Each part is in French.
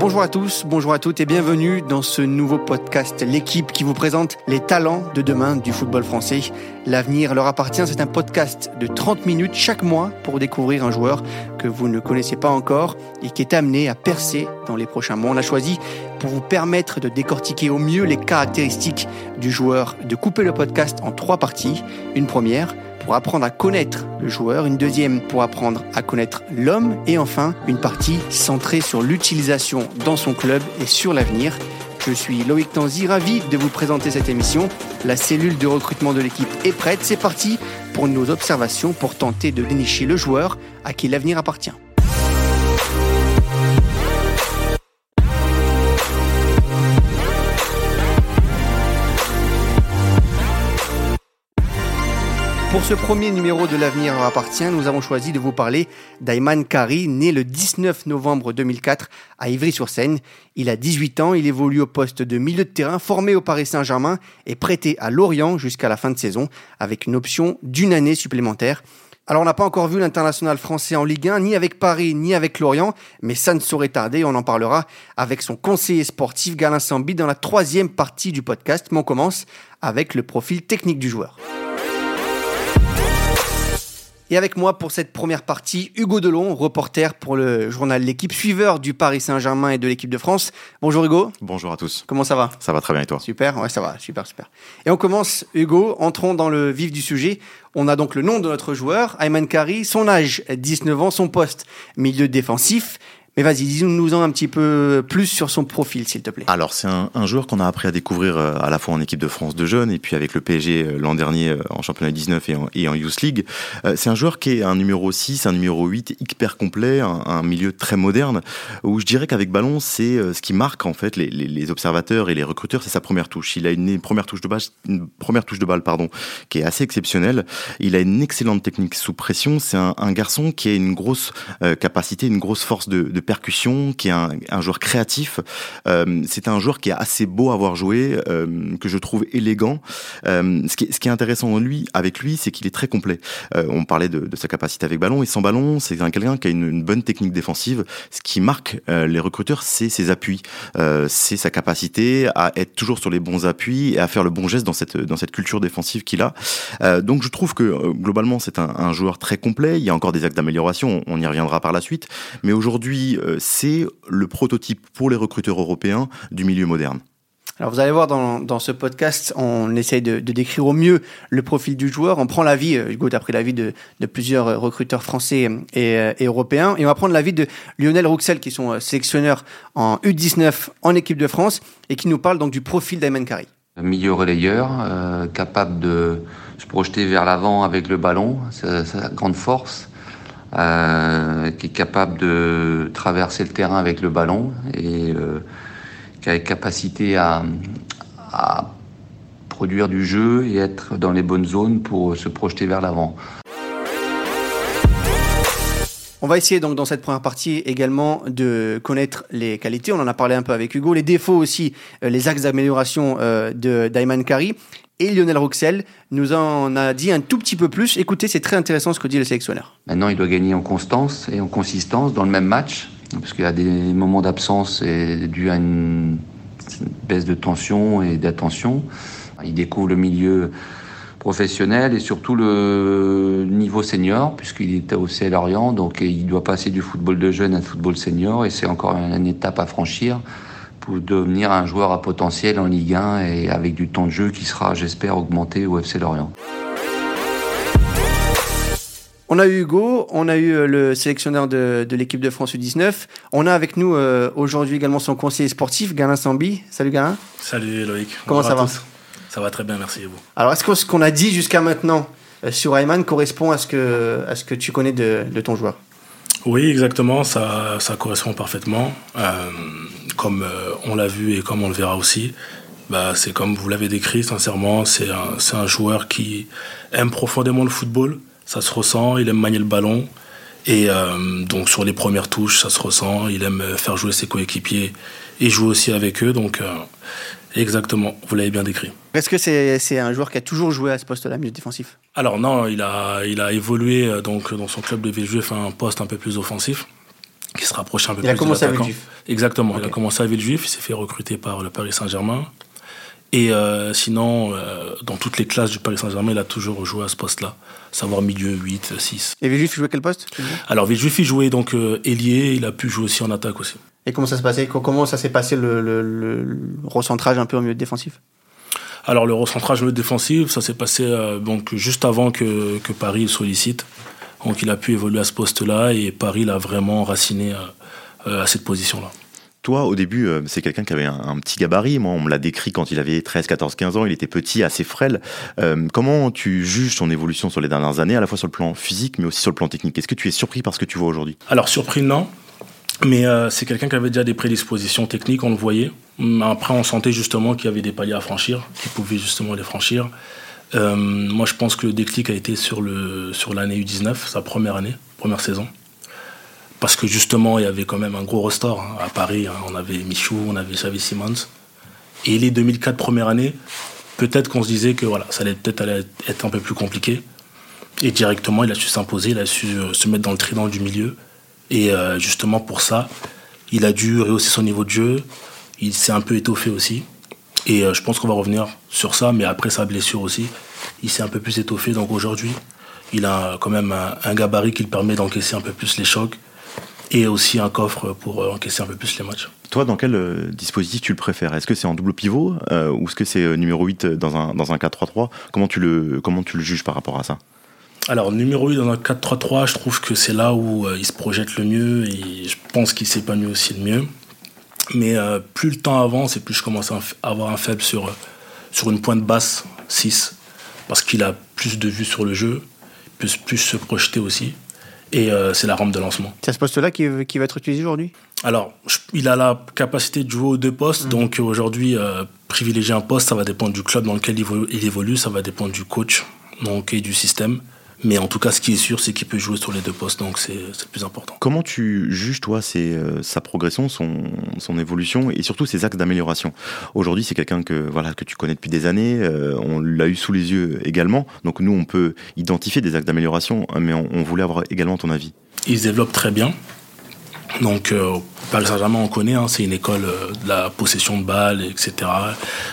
Bonjour à tous, bonjour à toutes et bienvenue dans ce nouveau podcast L'équipe qui vous présente les talents de demain du football français. L'avenir leur appartient, c'est un podcast de 30 minutes chaque mois pour découvrir un joueur que vous ne connaissez pas encore et qui est amené à percer dans les prochains mois. On a choisi pour vous permettre de décortiquer au mieux les caractéristiques du joueur, de couper le podcast en trois parties. Une première, pour apprendre à connaître le joueur, une deuxième pour apprendre à connaître l'homme, et enfin une partie centrée sur l'utilisation dans son club et sur l'avenir. Je suis Loïc Tanzi, ravi de vous présenter cette émission. La cellule de recrutement de l'équipe est prête, c'est parti pour nos observations pour tenter de dénicher le joueur à qui l'avenir appartient. Pour ce premier numéro de l'avenir appartient, nous avons choisi de vous parler d'Ayman Kari, né le 19 novembre 2004 à Ivry-sur-Seine. Il a 18 ans, il évolue au poste de milieu de terrain, formé au Paris Saint-Germain et prêté à Lorient jusqu'à la fin de saison avec une option d'une année supplémentaire. Alors on n'a pas encore vu l'international français en Ligue 1, ni avec Paris, ni avec Lorient, mais ça ne saurait tarder, on en parlera avec son conseiller sportif Galin Sambi dans la troisième partie du podcast, mais on commence avec le profil technique du joueur. Et avec moi pour cette première partie, Hugo Delon, reporter pour le journal L'équipe, suiveur du Paris Saint-Germain et de l'équipe de France. Bonjour Hugo. Bonjour à tous. Comment ça va? Ça va très bien et toi? Super, ouais ça va, super, super. Et on commence, Hugo, entrons dans le vif du sujet. On a donc le nom de notre joueur, Ayman Kari, son âge, 19 ans, son poste, milieu défensif. Mais vas-y, dis-nous-en un petit peu plus sur son profil, s'il te plaît. Alors, c'est un, un, joueur qu'on a appris à découvrir euh, à la fois en équipe de France de jeunes et puis avec le PSG euh, l'an dernier euh, en championnat 19 et en, et en Youth League. C'est un joueur qui est un numéro 6, un numéro 8 hyper complet, un, un milieu très moderne, où je dirais qu'avec ballon, c'est ce qui marque en fait les, les, les observateurs et les recruteurs, c'est sa première touche. Il a une, première touche de balle, une première touche de balle, pardon, qui est assez exceptionnelle. Il a une excellente technique sous pression. C'est un, un, garçon qui a une grosse capacité, une grosse force de, de percussion, qui est un, un joueur créatif. Euh, c'est un joueur qui est assez beau à voir jouer, euh, que je trouve élégant. Euh, ce, qui ce qui est intéressant en lui, avec lui, c'est qu'il est très complet. Euh, on parlait de, de, sa capacité avec ballon et sans ballon, c'est quelqu'un qui a une, une, bonne technique défensive. Ce qui marque euh, les recruteurs, c'est ses appuis, c'est sa capacité à être toujours sur les bons appuis et à faire le bon geste dans cette dans cette culture défensive qu'il a. donc je trouve que globalement c'est un, un, joueur très complet. Il y a encore des actes d'amélioration, on y reviendra par la suite. Mais aujourd'hui, c'est le prototype pour les recruteurs européens du milieu moderne. Alors vous allez voir dans, dans ce podcast, on essaye de, de, décrire au mieux le profil du joueur. On prend l'avis, Hugo, tu as pris l'avis de, de, plusieurs recruteurs français et, et, européens, et on va prendre l'avis de Lionel Rouxel, qui sont sélectionneurs en U19 en équipe de France, et qui nous parle donc du profil d'Ayman Kari. Milieu relayeur, euh, capable de se projeter vers l'avant avec le ballon, c'est sa grande force. Euh, qui est capable de traverser le terrain avec le ballon et euh, qui a capacité à, à, produire du jeu et être dans les bonnes zones pour se projeter vers l'avant. On va essayer donc dans cette première partie également de connaître les qualités, on en a parlé un peu avec Hugo, les défauts aussi, euh, les axes d'amélioration euh, de d'Ayman Kari. Et Lionel Roxel nous en a dit un tout petit peu plus. Écoutez, c'est très intéressant ce que dit le sélectionneur. Maintenant, il doit gagner en constance et en consistance dans le même match, parce qu'il y a des moments d'absence dû à une baisse de tension et d'attention. Il découvre le milieu professionnel et surtout le niveau senior, puisqu'il était au CL Orient, donc il doit passer du football de jeune à football senior, et c'est encore une étape à franchir pour devenir un joueur à potentiel en Ligue 1 et avec du temps de jeu qui sera, j'espère, augmenté au FC Lorient. On a eu Hugo, on a eu le sélectionneur de, de l'équipe de France U19. On a avec nous euh, aujourd'hui également son conseiller sportif, Galin Sambi. Salut Galin. Salut Loïc. Comment Bonjour ça va tous. Ça va très bien, merci vous. Alors, est-ce que ce qu'on a dit jusqu'à maintenant euh, sur Ayman correspond à ce que, à ce que tu connais de, de ton joueur? Oui, exactement, ça, ça correspond parfaitement. Euh, comme euh, on l'a vu et comme on le verra aussi, bah, c'est comme vous l'avez décrit, sincèrement, c'est un, un joueur qui aime profondément le football, ça se ressent, il aime manier le ballon. Et euh, donc sur les premières touches, ça se ressent, il aime faire jouer ses coéquipiers et joue aussi avec eux. Donc exactement, vous l'avez bien décrit. Est-ce que c'est un joueur qui a toujours joué à ce poste-là, milieu défensif? Alors non, il a, il a évolué, donc dans son club de VG, fait un poste un peu plus offensif. qui se rapprochait un peu il plus a commencé de l'attaquant. avec Juif. Exactement, il a commencé à Villejuif, il s'est fait recruter par le Paris Saint-Germain. Et euh, sinon, euh, dans toutes les classes du Paris Saint-Germain, il a toujours joué à ce poste-là, savoir milieu 8, 6. Et Villejuif, il jouait quel poste? Alors Villejuif, il jouait donc euh, ailier, il a pu jouer aussi en attaque aussi. Et comment ça se passait Co- Comment ça s'est passé le, le- le- le recentrage un peu au milieu défensif? Alors le recentrage milieu défensif, ça s'est passé euh, donc juste avant que, que Paris le sollicite. Donc il a pu évoluer à ce poste-là et Paris l'a vraiment raciné euh, euh, à cette position-là. Toi, au début, c'est quelqu'un qui avait un, un petit gabarit. Moi, on me l'a décrit quand il avait 13, 14, 15 ans. Il était petit, assez frêle. Euh, comment tu juges son évolution sur les dernières années, à la fois sur le plan physique, mais aussi sur le plan technique? Est-ce que tu es surpris par ce que tu vois aujourd'hui? Alors surpris non, mais euh, c'est quelqu'un qui avait déjà des prédispositions techniques, on le voyait. Hum, Après, on sentait justement qu'il y avait des paliers à franchir, qu'il pouvait justement les franchir. Euh, moi, je pense que le déclic a été sur sur l'année U19, sa première année, première saison. Parce que justement, il y avait quand même un gros roster hein, à Paris. hein. On avait Michou, on avait Xavi Simons. Et les 2004 première année, peut-être qu'on se disait que voilà, ça allait peut-être être un peu plus compliqué. Et directement, il a su s'imposer, il a su euh, se mettre dans le trident du milieu. Et euh, justement pour ça, il a dû rehausser son niveau de jeu. Il s'est un peu étoffé aussi. Et euh, je pense qu'on va revenir sur ça, mais après sa blessure aussi, il s'est un peu plus étoffé. Donc aujourd'hui, il a quand même un, gabarit qui le permet d'encaisser un peu plus les chocs et aussi un coffre pour euh, encaisser un peu plus les matchs. Toi, dans quel dispositif tu le préfères? Est-ce que c'est en double pivot ou est-ce que c'est numéro 8 dans un, dans un 4-3-3 comment comment tu le juges par rapport à ça? Alors, numéro 8 dans un 4-3-3, je trouve que c'est là où euh, il se projette le mieux et je pense qu'il s'épanouit aussi le mieux. Mais euh, plus le temps avance et plus je commence à avoir un faible sur, euh, sur une pointe basse, 6, parce qu'il a plus de vue sur le jeu, peut plus se projeter aussi. Et euh, c'est la rampe de lancement. C'est à ce poste-là qui, qui va être utilisé aujourd'hui? Alors, je- il a la capacité de jouer aux deux postes, donc euh, aujourd'hui, privilégier un poste, ça va dépendre du club dans lequel il évolue, il évolue, ça va dépendre du coach donc, et du système. Mais en tout cas, ce qui est sûr, c'est qu'il peut jouer sur les deux postes, donc c'est le plus important. Comment tu juges, toi, ses, euh, sa progression, son, son évolution et surtout ses axes d'amélioration? Aujourd'hui, c'est quelqu'un que, voilà, que tu connais depuis des années, euh, on l'a eu sous les yeux également, donc nous, on peut identifier des axes d'amélioration, mais on, on voulait avoir également ton avis. Il se développe très bien. Donc, euh, Paris Saint-Germain, on connaît, hein, c'est une école euh, de la possession de balles, etc.,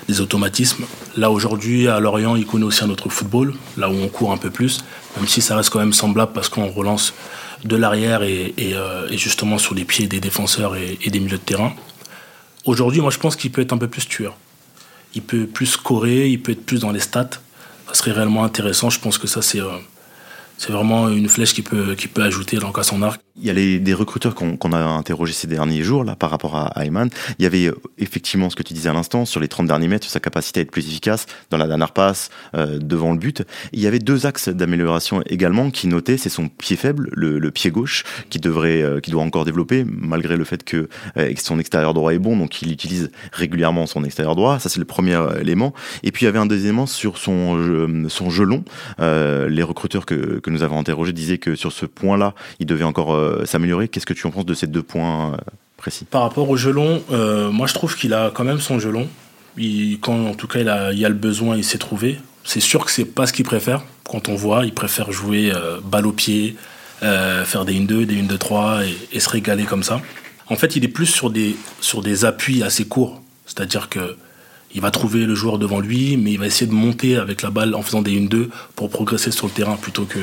des automatismes. Là, aujourd'hui, à Lorient, il connaît aussi un autre football, là où on court un peu plus, même si ça reste quand même semblable parce qu'on relance de l'arrière euh, et justement sur les pieds des défenseurs et, et des milieux de terrain. Aujourd'hui, moi, je pense qu'il peut être un peu plus tueur. Il peut plus scorer, il peut être plus dans les stats. Ça serait réellement intéressant. Je pense que ça, c'est euh, c'est vraiment une flèche qui peut, qui peut ajouter donc, à son arc. Il y a les, des recruteurs qu'on a interrogés ces derniers jours là par rapport à, Ayman. Il y avait euh, effectivement ce que tu disais à l'instant sur les 30 derniers mètres, sa capacité à être plus efficace dans la dernière passe, euh, devant le but. Il y avait deux axes d'amélioration également qui notaient, c'est son pied faible, le, pied gauche, qui devrait, euh, qui doit encore développer malgré le fait que son extérieur droit est bon, donc il utilise régulièrement son extérieur droit. Ça c'est le premier élément. Et puis il y avait un deuxième élément sur son son gelon. Les recruteurs que nous avons interrogés disaient que sur ce point-là, il devait encore euh, s'améliorer. Qu'est-ce que tu en penses de ces deux points euh, précis? Par rapport au gelon, euh, moi je trouve qu'il a quand même son gelon. Il, quand en tout cas il, a, il a le besoin, il s'est trouvé. C'est sûr que c'est pas ce qu'il préfère. Quand on voit, il préfère jouer euh, balle au pied, faire des 1-2, des 1-2-3 et, et se régaler comme ça. En fait, il est plus sur des, sur des appuis assez courts. C'est-à-dire que il va trouver le joueur devant lui, mais il va essayer de monter avec la balle en faisant des 1-2 pour progresser sur le terrain plutôt que.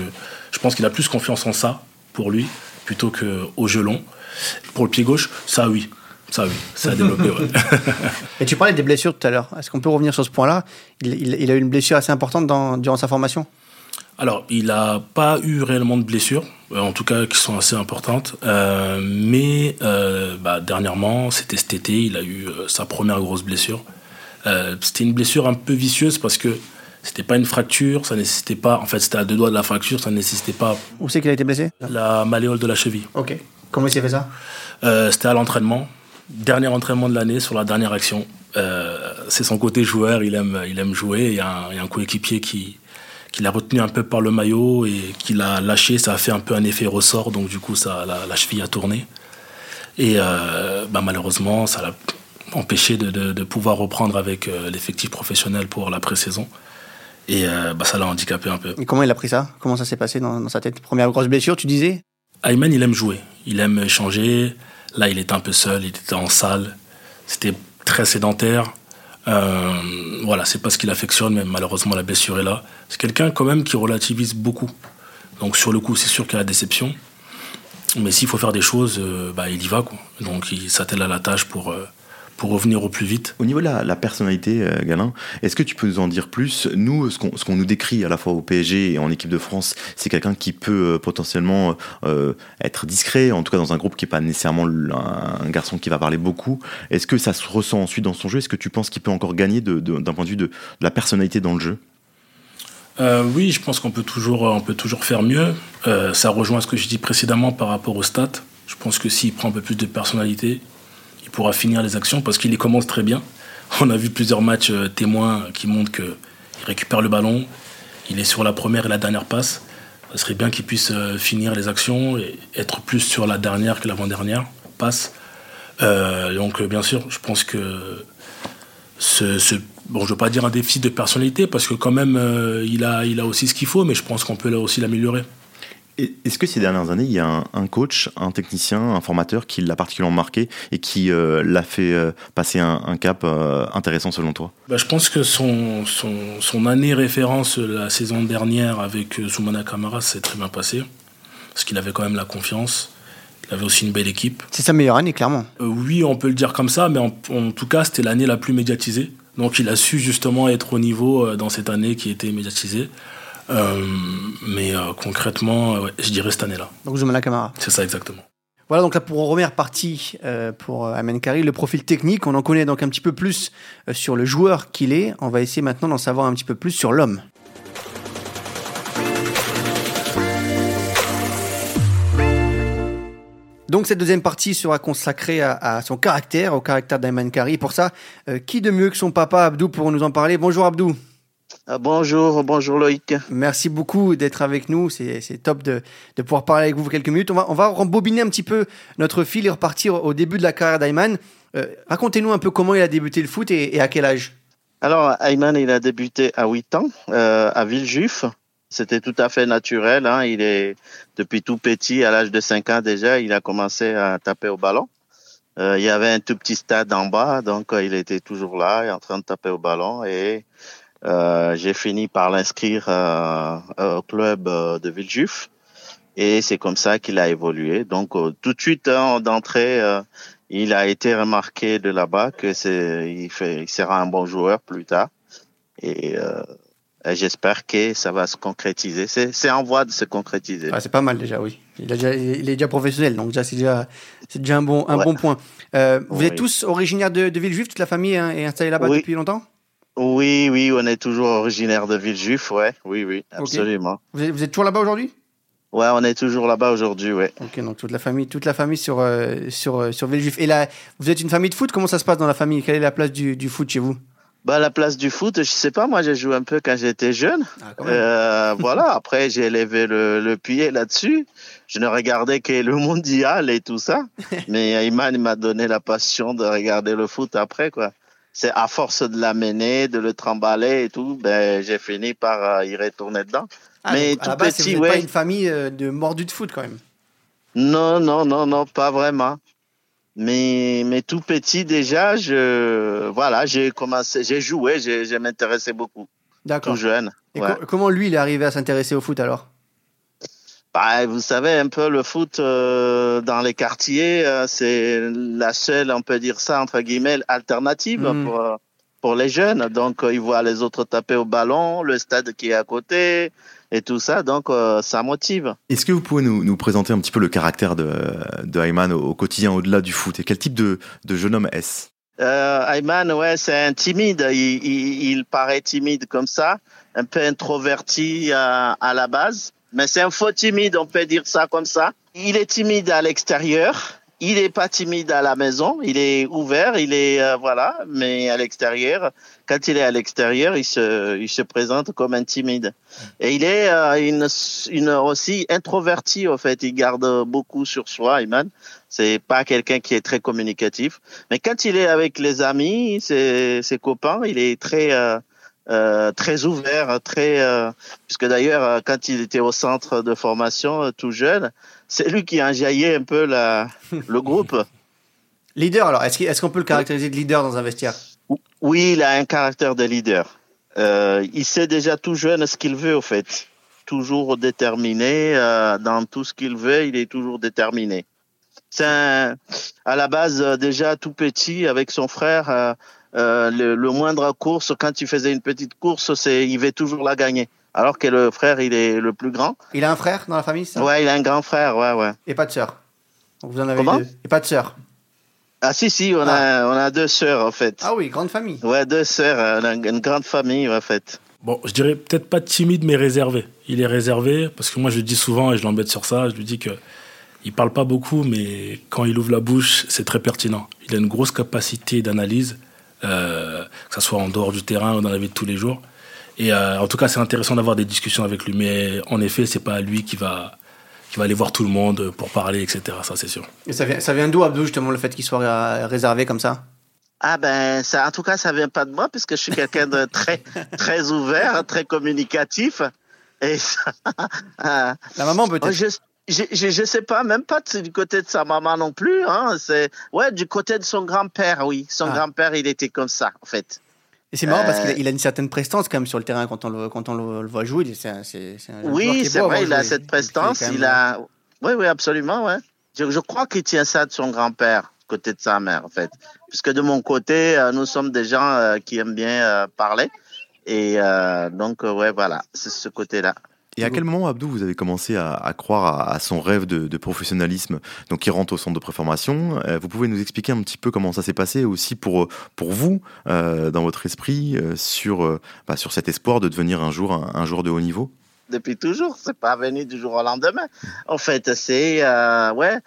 Je pense qu'il a plus confiance en ça pour lui plutôt qu'au gelon. Pour le pied gauche, ça oui. Ça oui, ça a développé. ouais. Et tu parlais des blessures tout à l'heure. Est-ce qu'on peut revenir sur ce point-là? Il, il- il a eu une blessure assez importante dans- durant sa formation? Alors, il n'a pas eu réellement de blessures, euh, en tout cas qui sont assez importantes. Euh, mais euh, bah, dernièrement, c'était cet été, il a eu sa première grosse blessure. Euh, c'était une blessure un peu vicieuse parce que c'était pas une fracture, ça nécessitait pas. En fait, c'était à deux doigts de la fracture, ça nécessitait pas Où c'est qu'il a été blessé? la malléole de la cheville. Ok. Comment il s'est fait ça? Euh, c'était à l'entraînement, dernier entraînement de l'année sur la dernière action. Euh, c'est son côté joueur, il aime, il aime jouer. Il y a un, un coéquipier qui, qui l'a retenu un peu par le maillot et qui l'a lâché. Ça a fait un peu un effet ressort, donc du coup, ça, la, la cheville a tourné. Et euh, bah, malheureusement, ça l'a empêché de, de- de pouvoir reprendre avec euh, l'effectif professionnel pour la pré-saison. Et euh, bah, ça l'a handicapé un peu. Et comment il a pris ça? Comment ça s'est passé dans, dans sa tête? Première grosse blessure, tu disais? Ayman, il aime jouer. Il aime échanger. Là, il était un peu seul, il était en salle. C'était très sédentaire. Euh, voilà, c'est pas ce qu'il affectionne, mais malheureusement la blessure est là. C'est quelqu'un quand même qui relativise beaucoup. Donc sur le coup, c'est sûr qu'il y a la déception. Mais s'il faut faire des choses, euh, bah, il y va. Quoi. Donc il s'attelle à la tâche pour, pour revenir au plus vite. Au niveau de la, personnalité, euh, Galin, est-ce que tu peux nous en dire plus? Nous, ce qu'on nous décrit à la fois au PSG et en équipe de France, c'est quelqu'un qui peut potentiellement être discret, en tout cas dans un groupe qui n'est pas nécessairement un, garçon qui va parler beaucoup. Est-ce que ça se ressent ensuite dans son jeu? Est-ce que tu penses qu'il peut encore gagner d'un point de vue de la personnalité dans le jeu? Euh, oui, je pense qu'on peut toujours, on peut toujours faire mieux. Euh, ça rejoint ce que je dis précédemment par rapport au stats. Je pense que s'il prend un peu plus de personnalité, pourra finir les actions parce qu'il les commence très bien. On a vu plusieurs matchs euh, témoins qui montrent qu'il récupère le ballon, il est sur la première et la dernière passe. Ce serait bien qu'il puisse finir les actions et être plus sur la dernière que l'avant-dernière passe. donc, bien sûr, je pense que bon, je ne veux pas dire un déficit de personnalité parce que quand même, euh, il, a, il a aussi ce qu'il faut, mais je pense qu'on peut là aussi l'améliorer. Est-ce que ces dernières années, il y a un, coach, un technicien, un formateur qui l'a particulièrement marqué et qui euh, l'a fait euh, passer un, cap intéressant selon toi? Bah, Je pense que son, son, son, année référence la saison dernière avec Soumana Kamara s'est très bien passé parce qu'il avait quand même la confiance. Il avait aussi une belle équipe. C'est sa meilleure année, clairement. oui, on peut le dire comme ça, mais en, en tout cas, c'était l'année la plus médiatisée. Donc il a su justement être au niveau euh, dans cette année qui était médiatisée. Euh, mais euh, concrètement, je dirais cette année-là. Donc Zoumana Kamara. C'est ça exactement. Voilà donc la première partie pour Amen Kari, le profil technique. On en connaît donc un petit peu plus sur le joueur qu'il est. On va essayer maintenant d'en savoir un petit peu plus sur l'homme. Donc cette deuxième partie sera consacrée à, son caractère, au caractère d'Ayman Kari. Pour ça, euh, qui de mieux que son papa Abdou pour nous en parler? Bonjour Abdou. Ah, bonjour, bonjour Loïc. Merci beaucoup d'être avec nous. C'est top de, pouvoir parler avec vous quelques minutes. On va, on va rembobiner un petit peu notre fil et repartir au début de la carrière d'Ayman. Euh, racontez-nous un peu comment il a débuté le foot et, à quel âge? Alors, Ayman, il a débuté à 8 ans euh, à Villejuif. C'était tout à fait naturel. Hein. Il est depuis tout petit, à l'âge de 5 ans déjà, il a commencé à taper au ballon. Euh, il y avait un tout petit stade en bas, donc il était toujours là, en train de taper au ballon. Et euh, j'ai fini par l'inscrire au club de Villejuif. Et c'est comme ça qu'il a évolué. Donc tout de suite hein, d'entrée, il a été remarqué de là-bas que c'est, il, fait, il sera un bon joueur plus tard. Et J'espère que ça va se concrétiser. C'est en voie de se concrétiser. Ah, c'est pas mal déjà, oui. Il, est déjà professionnel, donc c'est déjà, déjà un bon, un bon point. Euh, vous êtes tous originaires de, de Villejuif Toute la famille hein, est installée là-bas depuis longtemps? Oui, oui, on est toujours originaire de Villejuif, ouais. Oui, oui, absolument. Vous, êtes, vous, êtes, toujours là-bas aujourd'hui? Ouais, on est toujours là-bas aujourd'hui, ouais. Ok, donc toute la famille, toute la famille sur, euh, sur, euh, sur Villejuif. Et là, vous êtes une famille de foot? Comment ça se passe dans la famille? Quelle est la place du, du foot chez vous? Bah, la place du foot, je sais pas, moi j'ai joué un peu quand j'étais jeune. Ah, euh, voilà, après j'ai levé le, le pied là-dessus. Je ne regardais que le mondial et tout ça. Mais Iman m'a donné la passion de regarder le foot après, quoi. C'est à force de l'amener, de le trimballer et tout, ben, j'ai fini par euh, y retourner dedans. Ah, mais tout petit, ouais. pas une famille euh, de mordus de foot quand même. Non, non, non, non, pas vraiment. Mais, mais tout petit déjà, je, voilà, j'ai commencé, j'ai joué, j'ai m'intéressé beaucoup. D'accord. Tout jeune. Et comment lui, il est arrivé à s'intéresser au foot alors? Bah, vous savez, un peu le foot euh, dans les quartiers, euh, c'est la seule, on peut dire ça, entre guillemets, alternative hmm. pour, euh, pour les jeunes. Donc, ils voient les autres taper au ballon, le stade qui est à côté, et tout ça, donc euh, ça motive. Est-ce que vous pouvez nous, nous, présenter un petit peu le caractère de, de Ayman au, quotidien, au-delà du foot? Et quel type de, de jeune homme est-ce? Euh, Ayman, ouais, c'est un timide. Il, il, paraît timide comme ça, un peu introverti à, à la base, mais c'est un faux timide, on peut dire ça comme ça. Il est timide à l'extérieur, il est pas timide à la maison, il est ouvert, il est euh, voilà, mais à l'extérieur, quand il est à l'extérieur, il se, il se présente comme un timide. Et il est euh, une, une aussi introverti au fait, il garde beaucoup sur soi, Iman. C'est pas quelqu'un qui est très communicatif, mais quand il est avec les amis, ses, ses copains, il est très euh, euh, très ouvert, très puisque d'ailleurs quand il était au centre de formation tout jeune, c'est lui qui a enjaillé un peu la, le groupe. Leader, alors, est-ce qu'on peut le caractériser de leader dans un vestiaire? Oui, il a un caractère de leader. Euh, il sait déjà tout jeune ce qu'il veut, au fait. Toujours déterminé euh, dans tout ce qu'il veut, il est toujours déterminé. C'est à la base euh, déjà tout petit avec son frère. Euh, le, le, moindre course, quand il faisait une petite course, c'est il veut toujours la gagner. Alors que le frère, il est le plus grand. Il a un frère dans la famille, ça? Ouais, il a un grand frère, ouais, ouais. Et pas de sœur. Vous en avez Comment? deux. Et pas de sœur. Ah si si, on a on a deux sœurs en fait. Ah oui, grande famille. Ouais, deux sœurs, a une grande famille en fait. Bon, je dirais peut-être pas timide, mais réservé. Il est réservé parce que moi je le dis souvent et je l'embête sur ça. Je lui dis que il parle pas beaucoup, mais quand il ouvre la bouche, c'est très pertinent. Il a une grosse capacité d'analyse, euh, que ce soit en dehors du terrain ou dans la vie de tous les jours. Et euh, en tout cas, c'est intéressant d'avoir des discussions avec lui. Mais en effet, c'est pas lui qui va qui va aller voir tout le monde pour parler, etc. Ça, c'est sûr. Et ça vient, ça vient d'où, Abdou, justement, le fait qu'il soit réservé comme ça? Ah ben, ça, en tout cas, ça vient pas de moi puisque je suis quelqu'un de très, très ouvert, très communicatif. Et ça, La maman peut-être. Je, je, sais pas, même pas du côté de sa maman non plus. Hein, c'est ouais, du côté de son grand-père, oui. Son ah. grand-père, il était comme ça, en fait. Et c'est marrant euh... parce qu'il a, il a, une certaine prestance quand même sur le terrain quand on le, quand on le, le voit jouer. C'est, c'est un oui, c'est vrai, il a cette prestance. Il a, oui, oui, absolument, ouais. Je, je crois qu'il tient ça de son grand-père côté de sa mère, en fait. Puisque de mon côté, euh, nous sommes des gens euh, qui aiment bien euh, parler. Et donc, ouais, voilà, c'est ce côté-là. Et à quel moment, Abdou, vous avez commencé à, à croire à, à, son rêve de, de, professionnalisme, donc il rentre au centre de préformation euh, Vous pouvez nous expliquer un petit peu comment ça s'est passé aussi pour, pour vous, euh, dans votre esprit, euh, sur, bah, sur cet espoir de devenir un jour un, un joueur de haut niveau? Depuis toujours, c'est pas venu du jour au lendemain. En fait, c'est ouais,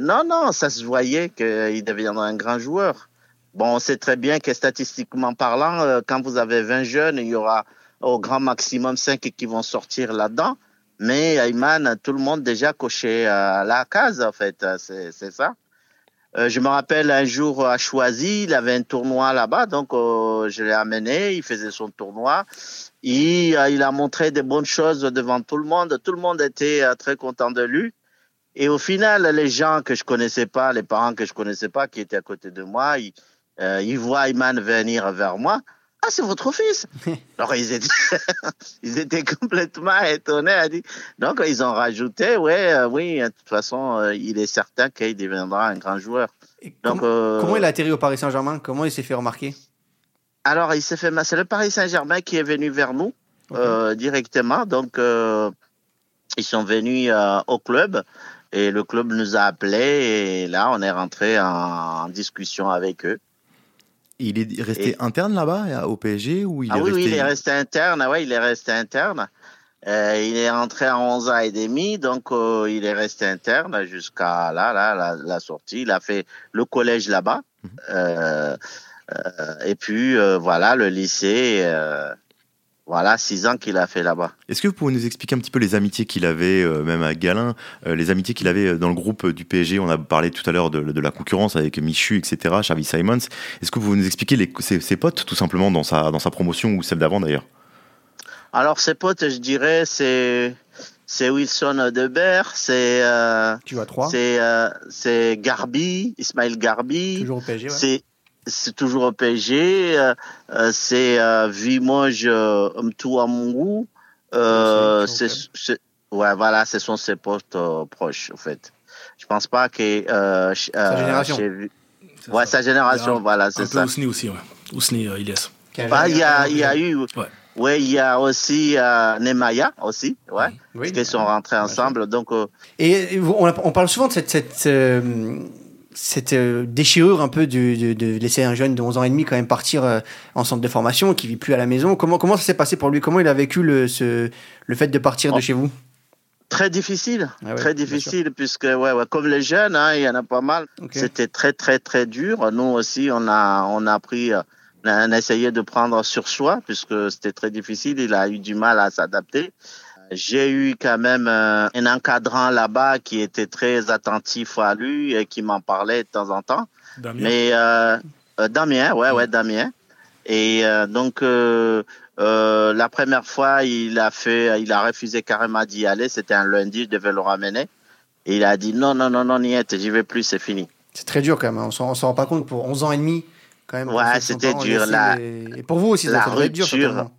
non, non, ça se voyait qu'il deviendrait un grand joueur. Bon, on sait très bien que statistiquement parlant, quand vous avez 20 jeunes, il y aura au grand maximum 5 qui vont sortir là-dedans. Mais Ayman, tout le monde déjà coché à la case, en fait, c'est ça. Euh, je me rappelle un jour à Choisy, il avait un tournoi là-bas, donc euh, je l'ai amené, il faisait son tournoi. Il, il a montré des bonnes choses devant tout le monde, tout le monde était euh, très content de lui. Et au final, les gens que je connaissais pas, les parents que je connaissais pas, qui étaient à côté de moi, ils, euh, ils voient Ayman venir vers moi. Ah, c'est votre fils Alors, ils étaient, ils étaient complètement étonnés. Donc, ils ont rajouté, ouais, euh, oui, de toute façon, euh, il est certain qu'il deviendra un grand joueur. Donc, comment, euh, comment il a atterri au Paris Saint-Germain? Comment il s'est fait remarquer? Alors, il s'est fait. C'est le Paris Saint-Germain qui est venu vers nous okay. directement. Donc, ils sont venus au club. Et le club nous a appelés et là, on est rentré en, en discussion avec eux. Il est resté et... interne là-bas au PSG ou il ah est oui, resté... oui, il est resté interne. Ah ouais, il est resté interne. Euh, il est entré à 11 ans et demi, donc euh, il est resté interne jusqu'à là, là, la, la, sortie. Il a fait le collège là-bas. Mm -hmm. euh, et puis voilà, le lycée. Voilà, six ans qu'il a fait là-bas. Est-ce que vous pouvez nous expliquer un petit peu les amitiés qu'il avait, euh, même à Galin, euh, les amitiés qu'il avait dans le groupe du PSG On a parlé tout à l'heure de, de, la concurrence avec Michu, etc., Charlie Simons. Est-ce que vous pouvez nous expliquer les, ses, ses, potes, tout simplement, dans sa, dans sa promotion ou celle d'avant d'ailleurs? Alors, ses potes, je dirais, c'est. C'est Wilson Debert, c'est euh, tu as trois. C'est euh, c'est Garbi, Ismaël Garbi. Toujours au PSG. Ouais. C'est c'est toujours au PSG. Euh, c'est euh, Vimoge euh, Mtouamungu. Euh, c'est, c'est, ouais, voilà, ce sont ses potes euh, proches, en fait. Je pense pas que. Euh, sa génération. Ouais, sa génération, voilà, c'est ça. Ousni aussi, ouais. Ousni, euh, Ilyes. Bah, il y a, il y a eu. Ouais. Ouais, il y a aussi euh, Nemaya aussi, ouais, oui, qui sont rentrés ensemble. Donc, euh... et on, on, parle souvent de cette, cette euh, cette euh, déchirure un peu de, laisser un jeune de 11 ans et demi quand même partir euh, en centre de formation qui vit plus à la maison. Comment, comment ça s'est passé pour lui? Comment il a vécu le, ce, le fait de partir oh. de chez vous? Très difficile, ah ouais, très difficile, puisque ouais, ouais, comme les jeunes, hein, il y en a pas mal. Okay. C'était très, très, très dur. Nous aussi, on a, on a pris, on a essayé de prendre sur soi, puisque c'était très difficile. Il a eu du mal à s'adapter. J'ai eu quand même euh, un encadrant là-bas qui était très attentif à lui et qui m'en parlait de temps en temps. Damien? Mais euh, euh, Damien, ouais, ouais, Damien. Et euh, donc euh, la première fois, il a fait, il a refusé carrément d'y aller. C'était un lundi, je devais le ramener. Et il a dit non, non, non, non, niette, j'y vais plus, c'est fini. C'est très dur quand même, hein. on s'en rend pas compte pour 11 ans et demi. Quand même, ouais, c'était dur. La, Et pour vous aussi, la ça rupture, être dur.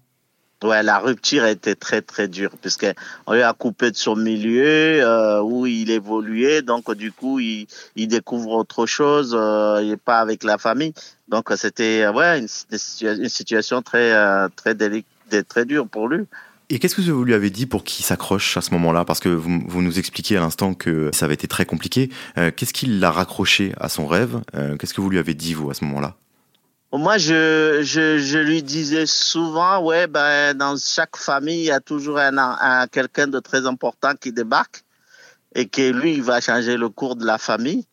Ouais, la rupture été très très dure puisqu'on lui a coupé de son milieu euh, où il évoluait, donc du coup il, découvre autre chose, euh, il n'est pas avec la famille, donc c'était ouais une, situation très euh, très délicate, très dure pour lui. Et qu'est-ce que vous lui avez dit pour qu'il s'accroche à ce moment-là? Parce que vous, nous expliquiez à l'instant que ça avait été très compliqué. Euh, qu'est-ce qui l'a raccroché à son rêve? Euh, Qu'est-ce que vous lui avez dit, vous, à ce moment-là? Moi, je, je, lui disais souvent, ben, dans chaque famille, il y a toujours un, un quelqu'un de très important qui débarque et que lui, il va changer le cours de la famille.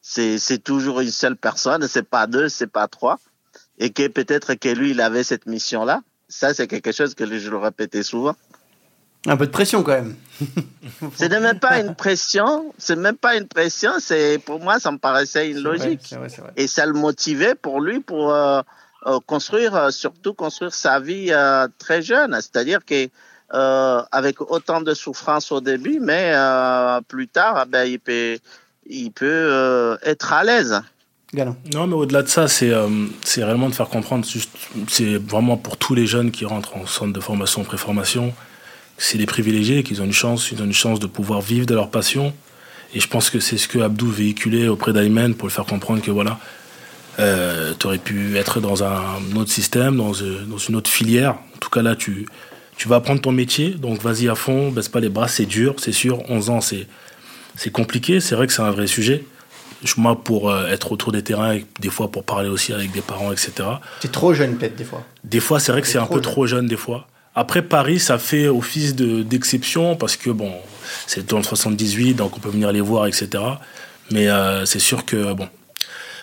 C'est, c'est toujours une seule personne, c'est pas deux, c'est pas trois. Et que peut-être que lui, il avait cette mission-là. Ça, c'est quelque chose que je le répétais souvent. Un peu de pression quand même. c'est même pas une pression, c'est même pas une pression, c'est pour moi ça me paraissait une logique. Vrai, vrai, vrai. Et ça le motivait pour lui pour euh, euh, construire, euh, surtout construire sa vie euh, très jeune. C'est-à-dire que euh, avec autant de souffrance au début, mais euh, plus tard, ben, il peut, il peut être à l'aise. Non, mais au-delà de ça, c'est c'est réellement de faire comprendre, c'est vraiment pour tous les jeunes qui rentrent en centre de formation, préformation, c'est des privilégiés, qu'ils ont une chance, ils ont une chance de pouvoir vivre de leur passion. Et je pense que c'est ce que Abdou véhiculait auprès d'Ayman pour le faire comprendre que voilà, euh, tu aurais pu être dans un autre système, dans, dans, une autre filière. En tout cas, là, tu, tu vas apprendre ton métier, donc vas-y à fond, baisse pas les bras, c'est dur, c'est sûr. 11 ans, c'est, c'est compliqué, c'est vrai que c'est un vrai sujet. Moi, pour euh, être autour des terrains, et des fois pour parler aussi avec des parents, etc. Tu es trop jeune, peut-être, des fois. Des fois, c'est vrai que c'est un peu jeune. trop jeune, des fois. Après, Paris, ça fait office d'exception parce que, bon, c'est le 78, donc on peut venir les voir, etc. Mais euh, c'est sûr que, bon,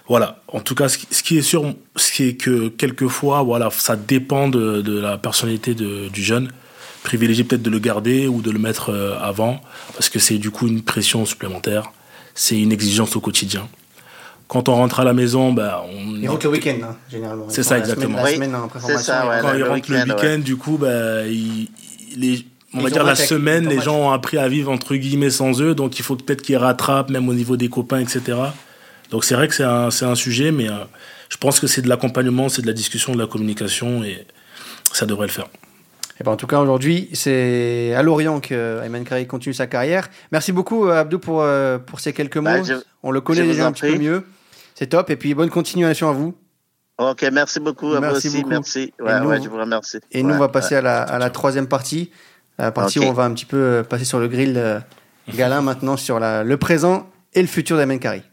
voilà. En tout cas, ce qui est sûr, c'est que quelquefois, voilà, ça dépend de, de la personnalité du jeune. Privilégier peut-être de le garder ou de le mettre euh, avant, parce que c'est du coup une pression supplémentaire. C'est une exigence au quotidien quand on rentre à la maison, bah, on. Il rentre le week-end, hein, généralement. C'est ça, exactement. La semaine, ça, ouais, quand il rentre le week-end, ouais. du coup, bah, les, on va dire la semaine, les gens ont appris à vivre entre guillemets sans eux, donc il faut peut-être qu'ils rattrapent, même au niveau des copains, etc. Donc c'est vrai que c'est un, un, sujet, mais euh, je pense que c'est de l'accompagnement, c'est de la discussion, de la communication, et ça devrait le faire. Et ben en tout cas, aujourd'hui, c'est à Lorient que Ayman Karay continue sa carrière. Merci beaucoup, Abdou, pour, pour ces quelques mots. Bah, je, on le connaît déjà un petit peu mieux. C'est top. Et puis, bonne continuation à vous. Ok, merci beaucoup. À merci vous aussi. Beaucoup. Merci. Ouais, nous, ouais, je vous remercie. Et ouais, nous, on va passer à la, à, la, troisième partie. La partie okay. où on va un petit peu passer sur le grill euh, Galin maintenant sur la, le présent et le futur d'Amen Kari.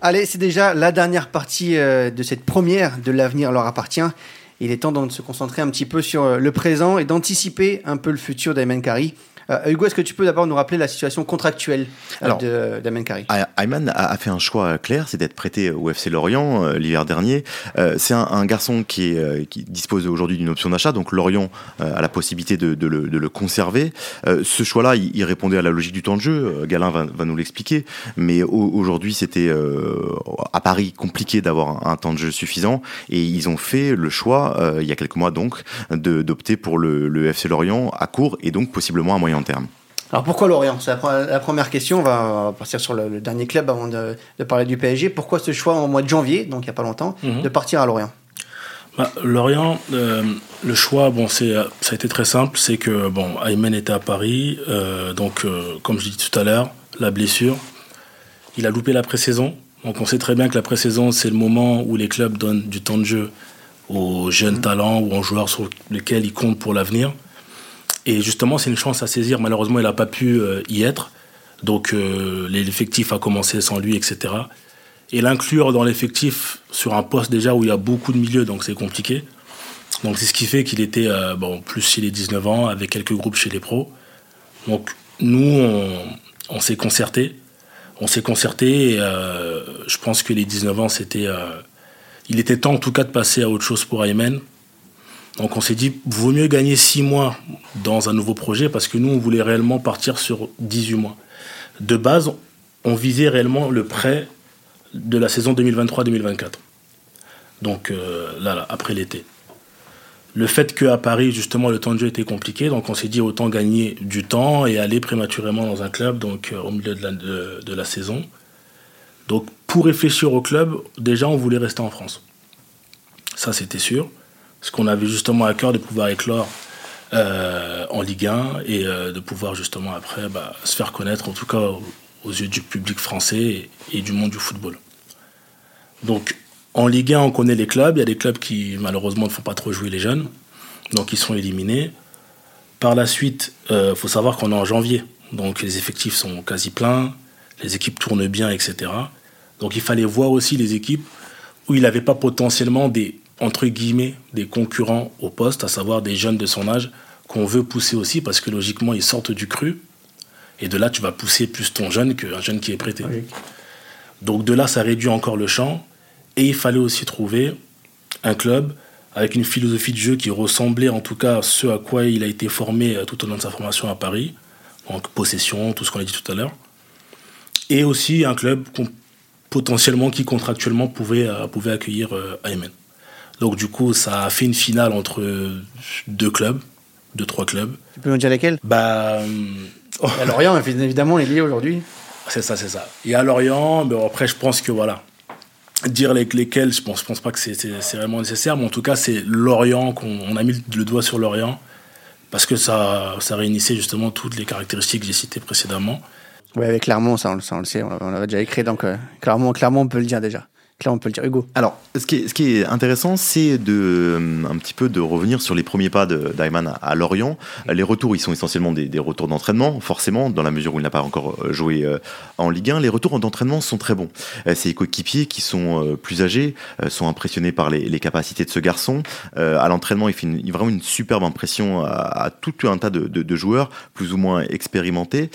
Allez, c'est déjà la dernière partie euh, de cette première de l'avenir leur appartient. Il est temps donc de se concentrer un petit peu sur euh, le présent et d'anticiper un peu le futur d'Ayman Kari. Euh, Hugo, est-ce que tu peux d'abord nous rappeler la situation contractuelle euh, d'Ayman Kari Ayman a, a, fait un choix clair, c'est d'être prêté au FC Lorient euh, l'hiver dernier. Euh, c'est un, un, garçon qui, est, qui dispose aujourd'hui d'une option d'achat, donc Lorient a la possibilité de, de, le, de le, conserver. ce choix-là, il, il, répondait à la logique du temps de jeu. Galin va, va nous l'expliquer, mais aujourd'hui, c'était à Paris compliqué d'avoir un, un, temps de jeu suffisant, et ils ont fait le choix, il y a quelques mois donc, d'opter pour le, le FC Lorient à court et donc possiblement à moyen terme. Alors pourquoi Lorient? C'est la, la, première question. On va partir sur le, le dernier club avant de, de, parler du PSG. Pourquoi ce choix en mois de janvier, donc il n'y a pas longtemps, mm -hmm. de partir à Lorient? Bah, Lorient, euh, le choix, bon, c'est ça a été très simple. C'est que bon, Aymen était à Paris, euh, donc euh, comme je dis tout à l'heure, la blessure, il a loupé la pré-saison. Donc on sait très bien que la pré-saison, c'est le moment où les clubs donnent du temps de jeu aux jeunes mm -hmm. talents ou aux joueurs sur lesquels ils comptent pour l'avenir. Et justement, c'est une chance à saisir. Malheureusement, il n'a pas pu euh, y être. Donc, euh, l'effectif a commencé sans lui, etc. Et l'inclure dans l'effectif sur un poste déjà où il y a beaucoup de milieux, donc c'est compliqué. Donc, c'est ce qui fait qu'il était euh, bon, plus chez les 19 ans, avec quelques groupes chez les pros. Donc, nous, on, s'est concerté. On s'est concerté je pense que les 19 ans, c'était. il était temps, en tout cas, de passer à autre chose pour Ayman. Donc on s'est dit, vaut mieux gagner 6 mois dans un nouveau projet parce que nous, on voulait réellement partir sur 18 mois. De base, on visait réellement le prêt de la saison 2023-2024. Donc euh, là, là, après l'été. le fait qu'à Paris, justement, le temps de jeu était compliqué, donc on s'est dit autant gagner du temps et aller prématurément dans un club donc, euh, au milieu de la, de, la, saison. Donc pour réfléchir au club, déjà on voulait rester en France. Ça c'était sûr, parce qu'on avait justement à cœur de pouvoir éclore euh, en Ligue 1 et euh, de pouvoir justement après bah, se faire connaître, en tout cas aux, yeux du public français et, du monde du football. Donc en Ligue 1, on connaît les clubs. Il y a des clubs qui, malheureusement, ne font pas trop jouer les jeunes. Donc, ils sont éliminés. Par la suite, il euh, faut savoir qu'on est en janvier. Donc, les effectifs sont quasi pleins. Les équipes tournent bien, etc. Donc, il fallait voir aussi les équipes où il n'avait pas potentiellement des, entre guillemets, des concurrents au poste, à savoir des jeunes de son âge qu'on veut pousser aussi parce que logiquement, ils sortent du cru. Et de là, tu vas pousser plus ton jeune qu'un jeune qui est prêté. Donc, de là, ça réduit encore le champ. Et il fallait aussi trouver un club avec une philosophie de jeu qui ressemblait en tout cas à ce à quoi il a été formé euh, tout au long de sa formation à Paris, donc possession, tout ce qu'on a dit tout à l'heure. Et aussi un club potentiellement qui contractuellement pouvait, euh, pouvait accueillir euh, Aymen. Donc du coup, ça a fait une finale entre deux clubs, deux, trois clubs. Tu peux nous dire lesquels? Bah. À Lorient, évidemment, il est lié aujourd'hui. C'est ça, c'est ça. Et à Lorient, mais après, je pense que voilà, dire lesquels, je pense, pense pas que c'est vraiment nécessaire, mais en tout cas, c'est Lorient qu'on a mis le doigt sur Lorient parce que ça, ça réunissait justement toutes les caractéristiques que j'ai citées précédemment. Oui, avec Clermont, ça on, le sait, on, l'avait déjà écrit, donc euh, clairement, clairement, on peut le dire déjà. Là, on peut le dire. Hugo. Alors, ce qui est, ce qui est intéressant, c'est de euh, un petit peu de revenir sur les premiers pas d'Ayman à, Lorient. Les retours, ils sont essentiellement des, des retours d'entraînement, forcément, dans la mesure où il n'a pas encore euh, joué euh, en Ligue 1. Les retours d'entraînement sont très bons. Ses coéquipiers qui sont plus âgés sont impressionnés par les, les capacités de ce garçon. À l'entraînement, il fait une, vraiment une superbe impression à, tout un tas de, de, de, joueurs, plus ou moins expérimentés.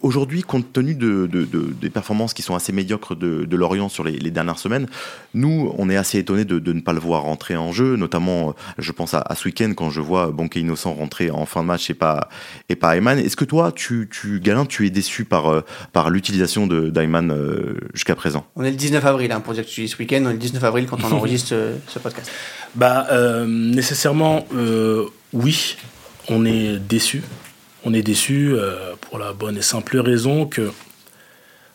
Aujourd'hui, compte tenu de, des performances qui sont assez médiocres de, Lorient sur les, les dernières semaine. Nous, on est assez étonné de, ne pas le voir rentrer en jeu, notamment, euh, je pense à, ce week-end quand je vois Bonke Innocent rentrer en fin de match et pas, et pas Ayman. Est-ce que toi, tu, tu, Galin, tu es déçu par, euh, par l'utilisation d'Ayman euh, jusqu'à présent? On est le 19 avril, hein, pour dire que tu dis ce week-end, on est le 19 avril quand on enregistre ce, podcast. Bah, nécessairement, oui, on est déçu. On est déçu pour la bonne et simple raison que,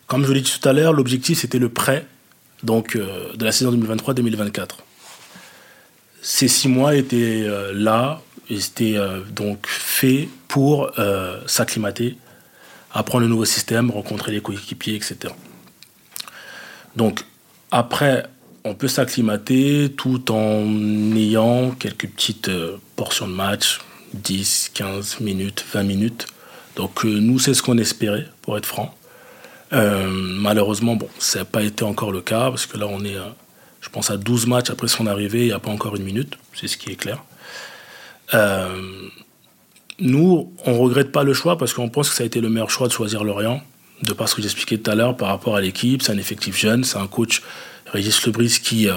comme je l'ai dit tout à l'heure, l'objectif c'était le prêt donc euh, de la saison 2023-2024. Ces six mois étaient euh, là, ils étaient euh, donc faits pour s'acclimater, apprendre le nouveau système, rencontrer les coéquipiers, etc. Donc après, on peut s'acclimater tout en ayant quelques petites portions de match, 10, 15 minutes, 20 minutes. Donc nous, c'est ce qu'on espérait, pour être franc. Euh, malheureusement, bon, ça n'a pas été encore le cas, parce que là, on est, euh, je pense, à 12 matchs après son arrivée, il n'y a pas encore une minute, c'est ce qui est clair. Euh, nous, on ne regrette pas le choix, parce qu'on pense que ça a été le meilleur choix de choisir Lorient, de par ce que j'expliquais tout à l'heure par rapport à l'équipe. C'est un effectif jeune, c'est un coach, Régis Lebris, qui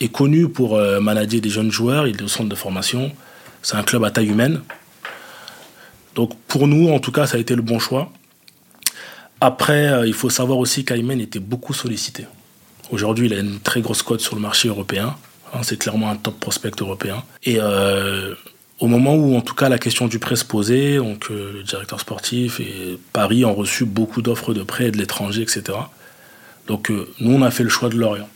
est connu pour manager des jeunes joueurs, il est au centre de formation. C'est un club à taille humaine. Donc pour nous, en tout cas, ça a été le bon choix. Après, euh, il faut savoir aussi qu'Aymen était beaucoup sollicité. Aujourd'hui, il a une très grosse cote sur le marché européen. Hein, c'est clairement un top prospect européen. Et euh, au moment où, en tout cas, la question du prêt se posait, donc euh, le directeur sportif et Paris ont reçu beaucoup d'offres de prêt de l'étranger, etc. Donc nous, on a fait le choix de Lorient.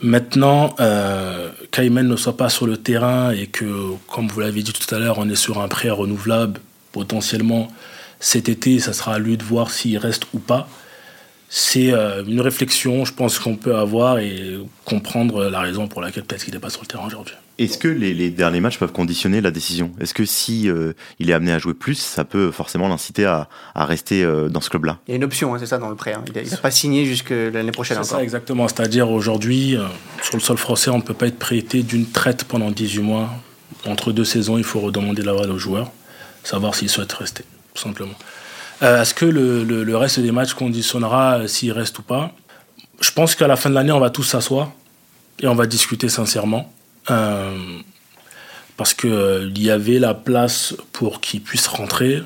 Maintenant, euh, ne soit pas sur le terrain et que, comme vous l'avez dit tout à l'heure, on est sur un prêt renouvelable, potentiellement cet été, ça sera à lui de voir s'il reste ou pas. C'est euh, une réflexion, je pense, qu'on peut avoir et comprendre la raison pour laquelle peut-être qu'il n'est pas sur le terrain aujourd'hui. Est-ce que les, derniers matchs peuvent conditionner la décision? Est-ce que si euh, il est amené à jouer plus, ça peut forcément l'inciter à, rester euh, dans ce club-là? Il y a une option, hein, c'est ça, dans le prêt. Hein. Il n'a pas signé jusque l'année prochaine. C'est ça, exactement. C'est-à-dire aujourd'hui, sur le sol français, on ne peut pas être prêté d'une traite pendant 18 mois. Entre deux saisons, il faut redemander l'aval au joueur, savoir s'il souhaite rester simplement. Euh, est-ce que le, reste des matchs conditionnera euh, s'il reste ou pas? Je pense qu'à la fin de l'année, on va tous s'asseoir et on va discuter sincèrement. Euh, parce qu'il y avait la place pour qu'il puisse rentrer.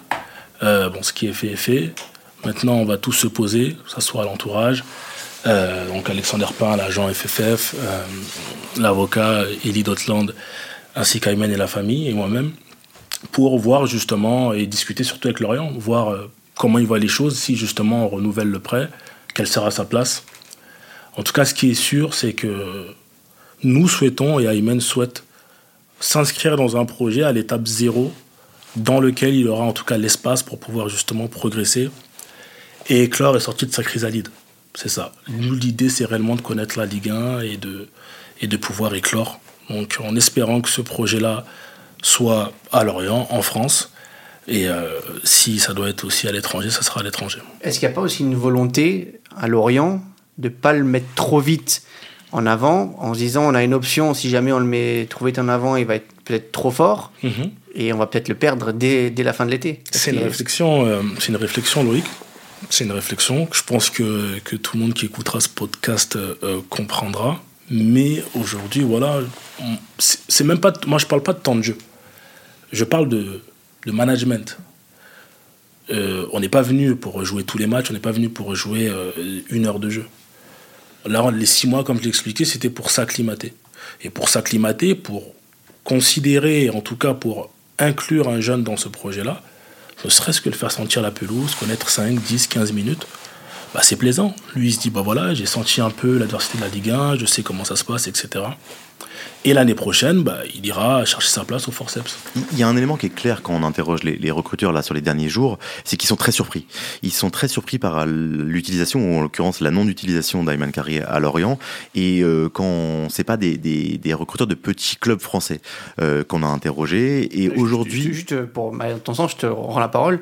bon, ce qui est fait est fait. Maintenant, on va tous se poser, s'asseoir à l'entourage, donc Alexander Pain, l'agent FFF, l'avocat Elie Dotland, ainsi qu'Ayman et la famille, et moi-même, pour voir justement et discuter surtout avec Lorient, voir comment il voit les choses, si justement on renouvelle le prêt, quelle sera sa place. En tout cas, ce qui est sûr, c'est que nous souhaitons, et Ayman souhaite, s'inscrire dans un projet à l'étape zéro, dans lequel il aura en tout cas l'espace pour pouvoir justement progresser et éclore et sortir de sa chrysalide. C'est ça. Nous, l'idée, c'est réellement de connaître la Ligue 1 et de, et de pouvoir éclore. Donc, en espérant que ce projet-là soit à Lorient, en France, et euh, si ça doit être aussi à l'étranger, ça sera à l'étranger. Est-ce qu'il n'y a pas aussi une volonté à Lorient de ne pas le mettre trop vite en avant, en se disant on a une option, si jamais on le met trop vite en avant, il va être peut-être trop fort, mhm. et on va peut-être le perdre dès, dès, la fin de l'été? C'est une, réflexion, euh, c'est une réflexion, Loïc. C'est une réflexion que je pense que, que, tout le monde qui écoutera ce podcast euh, comprendra. Mais aujourd'hui, voilà, c'est même pas. Moi, je parle pas de temps de jeu. Je parle de, management. Euh, on n'est pas venu pour jouer tous les matchs, on n'est pas venu pour jouer une heure de jeu. Là, les six mois, comme je l'ai expliqué, c'était pour s'acclimater. Et pour s'acclimater, pour considérer, en tout cas pour inclure un jeune dans ce projet-là, ne serait-ce que le faire sentir la pelouse, connaître 5, 10, 15 minutes, bah, c'est plaisant. Lui, il se dit, bah voilà, j'ai senti un peu l'adversité de la Ligue 1, je sais comment ça se passe, etc. Et l'année prochaine, bah, il ira chercher sa place au forceps. Il y a un élément qui est clair quand on interroge les, recruteurs là sur les derniers jours, c'est qu'ils sont très surpris. Ils sont très surpris par l'utilisation, ou en l'occurrence la non-utilisation d'Ayman Carrier à Lorient. Et euh, quand c'est pas des, des, recruteurs de petits clubs français euh, qu'on a interrogés. Et aujourd'hui, juste pour ton sens, je te rends la parole.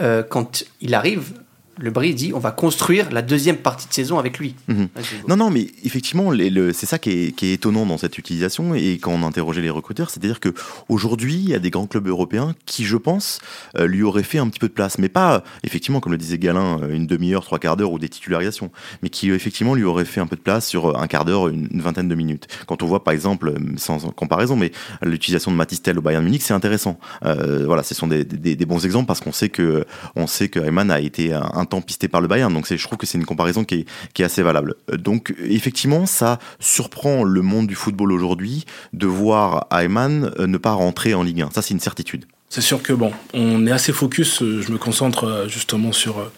Euh, quand il arrive, le Brie dit on va construire la deuxième partie de saison avec lui. Mhm. Non, non, mais effectivement, c'est ça qui est, étonnant dans cette utilisation et quand on interrogeait les recruteurs, c'est-à-dire que aujourd'hui, il y a des grands clubs européens qui, je pense, euh, lui auraient fait un petit peu de place, mais pas effectivement, comme le disait Galin, euh, une demi-heure, trois quarts d'heure ou des titularisations, mais qui effectivement lui auraient fait un peu de place sur un quart d'heure, une, vingtaine de minutes. Quand on voit, par exemple, euh, sans comparaison, mais l'utilisation de Matistel au Bayern Munich, c'est intéressant. voilà, ce sont des, bons exemples parce qu'on sait que on sait que Ayman a été un temps pisté par le Bayern. Donc je trouve que c'est une comparaison qui est, assez valable. Donc effectivement, ça surprend le monde du football aujourd'hui de voir Ayman euh, ne pas rentrer en Ligue 1. Ça, c'est une certitude. C'est sûr que bon, on est assez focus. Euh, je me concentre euh, justement sur,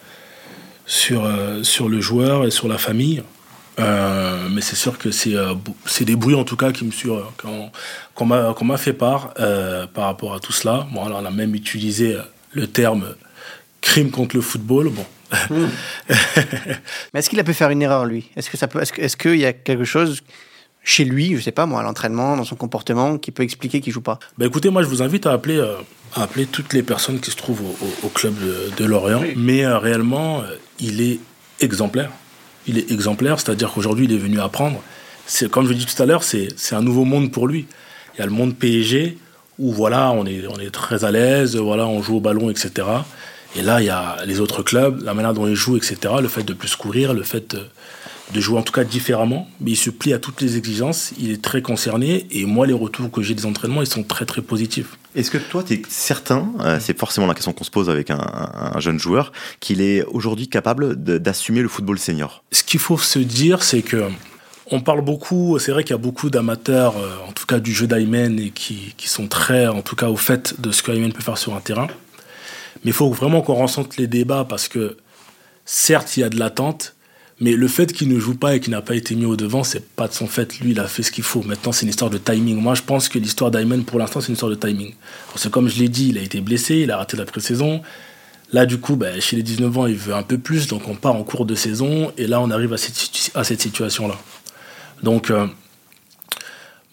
sur, sur le joueur et sur la famille. mais c'est sûr que c'est des bruits en tout cas qui me qu'on m'a fait part par rapport à tout cela. Bon, alors on a même utilisé le terme crime contre le football. Bon, Mais est-ce qu'il a pu faire une erreur, lui? Est-ce que ça peut, est-ce, qu'il y a quelque chose chez lui, je sais pas moi, à l'entraînement, dans son comportement, qui peut expliquer qu'il joue pas? Bah Écoutez, moi je vous invite à appeler, euh, à appeler toutes les personnes qui se trouvent au, club de, Lorient. Mais euh, réellement, euh, il est exemplaire. Il est exemplaire, c'est-à-dire qu'aujourd'hui il est venu apprendre. C'est, comme je l'ai dit tout à l'heure, c'est, c'est un nouveau monde pour lui. Il y a le monde PSG où voilà, on est, on est très à l'aise, voilà, on joue au ballon, etc. Et là, il y a les autres clubs, la manière dont ils jouent, etc. Le fait de plus courir, le fait de jouer en tout cas différemment. Mais il se plie à toutes les exigences. Il est très concerné. Et moi, les retours que j'ai des entraînements, ils sont très très positifs. Est-ce que toi, tu es certain, euh, c'est forcément la question qu'on se pose avec un, jeune joueur, qu'il est aujourd'hui capable d'assumer le football senior? Ce qu'il faut se dire, c'est que on parle beaucoup, c'est vrai qu'il y a beaucoup d'amateurs, euh, en tout cas du jeu d'Aymen, et qui, qui, sont très, en tout cas, au fait de ce que peut faire sur un terrain. Mais il faut vraiment qu'on ressente les débats parce que, certes, il y a de l'attente, mais le fait qu'il ne joue pas et qu'il n'a pas été mis au devant, c'est pas de son fait. Lui, il a fait ce qu'il faut. Maintenant, c'est une histoire de timing. Moi, je pense que l'histoire d'Ayman, pour l'instant, c'est une histoire de timing. Parce que, comme je l'ai dit, il a été blessé, il a raté la pré-saison. Là, du coup, ben, chez les 19 ans, il veut un peu plus, donc on part en cours de saison, et là, on arrive à cette, situation-là. Donc, euh,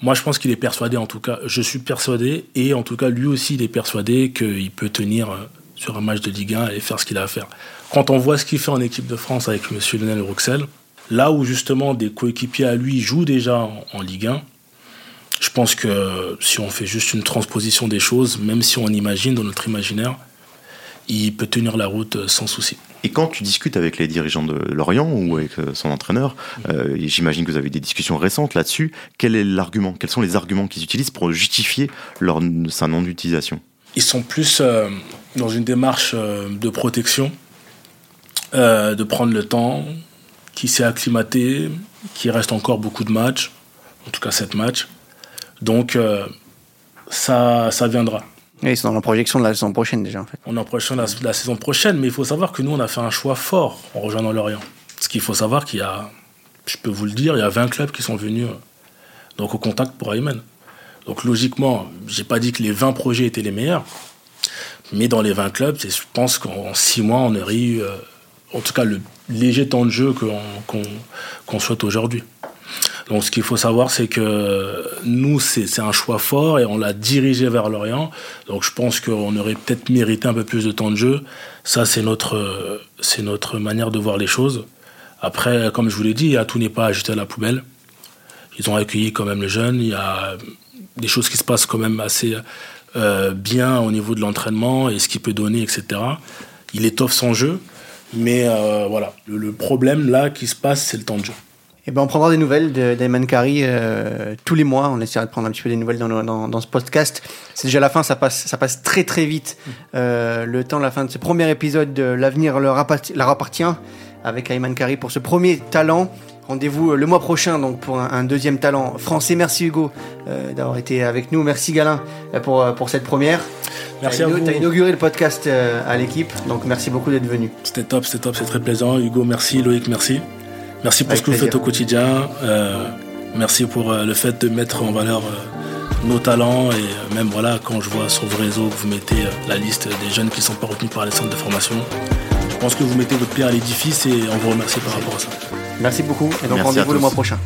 moi, je pense qu'il est persuadé, en tout cas, je suis persuadé, et en tout cas, lui aussi, il est persuadé qu'il peut tenir euh, sur un match de Ligue 1 et faire ce qu'il a à faire. Quand on voit ce qu'il fait en équipe de France avec M. Lionel Roxel, là où justement des coéquipiers à lui jouent déjà en, Ligue 1, je pense que si on fait juste une transposition des choses, même si on imagine dans notre imaginaire, il peut tenir la route sans souci. Et quand tu discutes avec les dirigeants de Lorient ou avec euh, son entraîneur, euh, j'imagine que vous avez des discussions récentes là-dessus, quel est l'argument Quels sont les arguments qu'ils utilisent pour justifier leur, sa non-utilisation? Ils sont plus euh, dans une démarche euh, de protection, euh, de prendre le temps, qui s'est acclimaté, qui reste encore beaucoup de matchs, en tout cas 7 matchs. Donc ça, ça viendra. Oui, c'est dans la projection de la saison prochaine déjà en fait. On est en projection de la, saison prochaine, mais il faut savoir que nous on a fait un choix fort en rejoignant Lorient. Ce qu'il faut savoir qu'il y a, je peux vous le dire, il y a 20 clubs qui sont venus donc au contact pour Ayman. Donc logiquement, j'ai pas dit que les 20 projets étaient les meilleurs, mais dans les 20 clubs, je pense qu'en 6 mois, on aurait eu, euh, en tout cas, le léger temps de jeu qu'on souhaite aujourd'hui. Donc ce qu'il faut savoir, c'est que nous, c'est un choix fort et on l'a dirigé vers l'Orient. Donc je pense qu'on aurait peut-être mérité un peu plus de temps de jeu. Ça, c'est notre, manière de voir les choses. Après, comme je vous l'ai dit, tout n'est pas à jeter à la poubelle. Ils ont accueilli quand même les jeunes. Des choses qui se passent quand même assez euh, bien au niveau de l'entraînement et ce qu'il peut donner, etc. Il étoffe son jeu. Mais euh, voilà, le, problème là qui se passe, c'est le temps de jeu. Eh ben on prendra des nouvelles d'Ayman Kari euh, tous les mois. On essaiera de prendre un petit peu des nouvelles dans, dans, dans ce podcast. C'est déjà la fin, ça passe, ça passe très très vite. Euh, le temps, la fin de ce premier épisode de L'avenir leur, appartient avec Ayman Kari pour ce premier talent. Rendez-vous euh, le mois prochain donc pour un, deuxième talent français. Merci Hugo euh, d'avoir été avec nous. Merci Galin euh, pour, pour cette première. Merci à vous. Tu as inauguré le podcast à l'équipe, donc merci beaucoup d'être venu. C'était top, c'était top, c'est très plaisant. Hugo, merci. Loïc, merci. Merci pour ce que vous faites au quotidien. merci pour le fait de mettre en valeur nos talents et même voilà quand je vois sur vos réseaux que vous mettez la liste des jeunes qui ne sont pas retenus par les centres de formation. Je pense que vous mettez votre pierre à l'édifice et on vous remercie par rapport à ça. Merci beaucoup et donc rendez-vous le mois prochain.